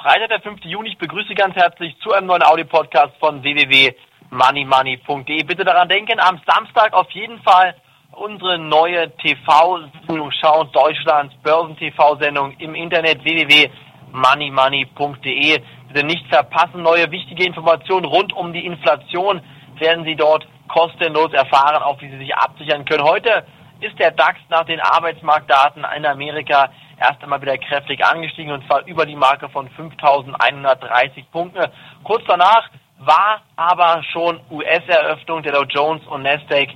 Freitag, der 5. Juni. Ich begrüße ganz herzlich zu einem neuen Audio-Podcast von www.moneymoney.de. Bitte daran denken, am Samstag auf jeden Fall unsere neue TV-Sendung schauen, Deutschlands Börsen-TV-Sendung im Internet www.moneymoney.de. Bitte nicht verpassen, neue wichtige Informationen rund um die Inflation werden Sie dort kostenlos erfahren, auch wie Sie sich absichern können. Heute ist der DAX nach den Arbeitsmarktdaten in Amerika erst einmal wieder kräftig angestiegen und zwar über die Marke von 5.130 Punkten. Kurz danach war aber schon US-Eröffnung der Dow Jones und Nasdaq.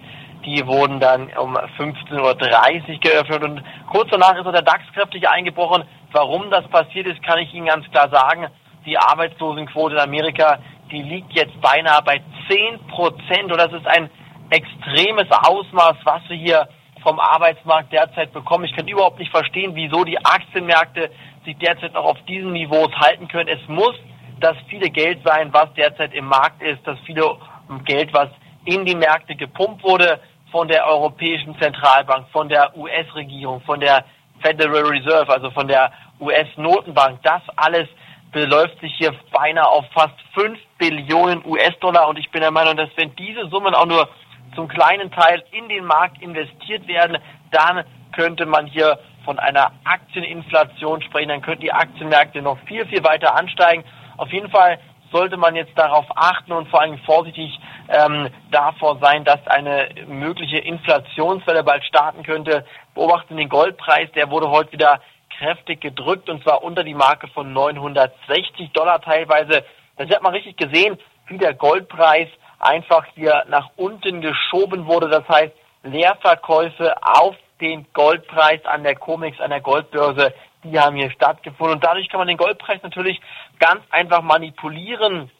Die wurden dann um 15.30 Uhr geöffnet und kurz danach ist auch der DAX kräftig eingebrochen. Warum das passiert ist, kann ich Ihnen ganz klar sagen. Die Arbeitslosenquote in Amerika, die liegt jetzt beinahe bei 10 Prozent und das ist ein extremes Ausmaß, was wir hier vom Arbeitsmarkt derzeit bekommen. Ich kann überhaupt nicht verstehen, wieso die Aktienmärkte sich derzeit noch auf diesen Niveaus halten können. Es muss das viele Geld sein, was derzeit im Markt ist, das viele Geld, was in die Märkte gepumpt wurde von der Europäischen Zentralbank, von der US-Regierung, von der Federal Reserve, also von der US-Notenbank. Das alles beläuft sich hier beinahe auf fast 5 Billionen US-Dollar und ich bin der Meinung, dass wenn diese Summen auch nur zum kleinen Teil in den Markt investiert werden, dann könnte man hier von einer Aktieninflation sprechen, dann könnten die Aktienmärkte noch viel, viel weiter ansteigen. Auf jeden Fall sollte man jetzt darauf achten und vor allem vorsichtig ähm, davor sein, dass eine mögliche Inflationswelle bald starten könnte. Beobachten den Goldpreis, der wurde heute wieder kräftig gedrückt und zwar unter die Marke von 960 Dollar teilweise. Das hat man richtig gesehen, wie der Goldpreis einfach hier nach unten geschoben wurde. Das heißt, Leerverkäufe auf den Goldpreis an der COMEX, an der Goldbörse, die haben hier stattgefunden. Und dadurch kann man den Goldpreis natürlich ganz einfach manipulieren.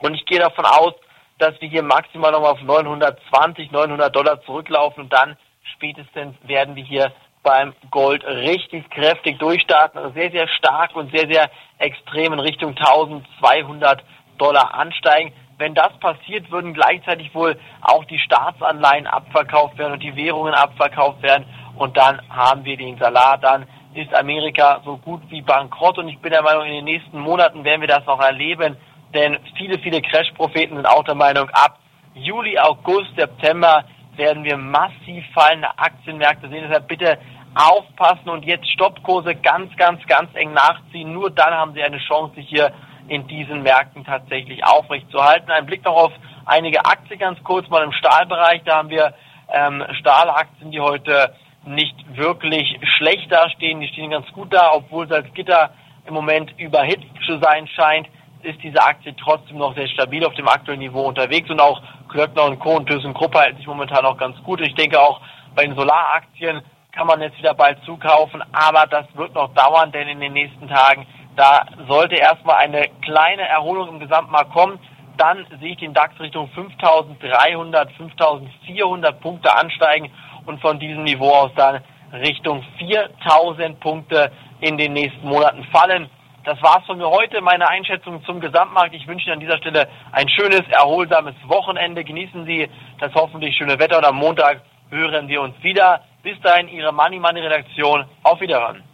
Und ich gehe davon aus, dass wir hier maximal nochmal auf 920, 900 Dollar zurücklaufen und dann spätestens werden wir hier beim Gold richtig kräftig durchstarten, also sehr, sehr stark und sehr, sehr extrem in Richtung 1200 Dollar ansteigen. Wenn das passiert, würden gleichzeitig wohl auch die Staatsanleihen abverkauft werden und die Währungen abverkauft werden. Und dann haben wir den Salat. Dann ist Amerika so gut wie bankrott. Und ich bin der Meinung, in den nächsten Monaten werden wir das noch erleben. Denn viele, viele Crash-Propheten sind auch der Meinung, ab Juli, August, September werden wir massiv fallende Aktienmärkte sehen. Deshalb bitte aufpassen und jetzt Stoppkurse ganz, ganz, ganz eng nachziehen. Nur dann haben Sie eine Chance, sich hier in diesen Märkten tatsächlich aufrechtzuerhalten. Ein Blick noch auf einige Aktien ganz kurz mal im Stahlbereich. Da haben wir ähm, Stahlaktien, die heute nicht wirklich schlecht dastehen. Die stehen ganz gut da, obwohl Salzgitter im Moment überhitzt zu sein scheint, ist diese Aktie trotzdem noch sehr stabil auf dem aktuellen Niveau unterwegs und auch Klöckner und Co. und ThyssenKrupp hält sich momentan auch ganz gut. Ich denke auch bei den Solaraktien kann man jetzt wieder bald zukaufen, aber das wird noch dauern, denn in den nächsten Tagen da sollte erstmal eine kleine Erholung im Gesamtmarkt kommen. Dann sehe ich den DAX Richtung 5300, 5400 Punkte ansteigen und von diesem Niveau aus dann Richtung 4000 Punkte in den nächsten Monaten fallen. Das war's von mir heute, meine Einschätzung zum Gesamtmarkt. Ich wünsche Ihnen an dieser Stelle ein schönes, erholsames Wochenende. Genießen Sie das hoffentlich schöne Wetter und am Montag hören wir uns wieder. Bis dahin, Ihre Money Money Redaktion. Auf Wiederhören.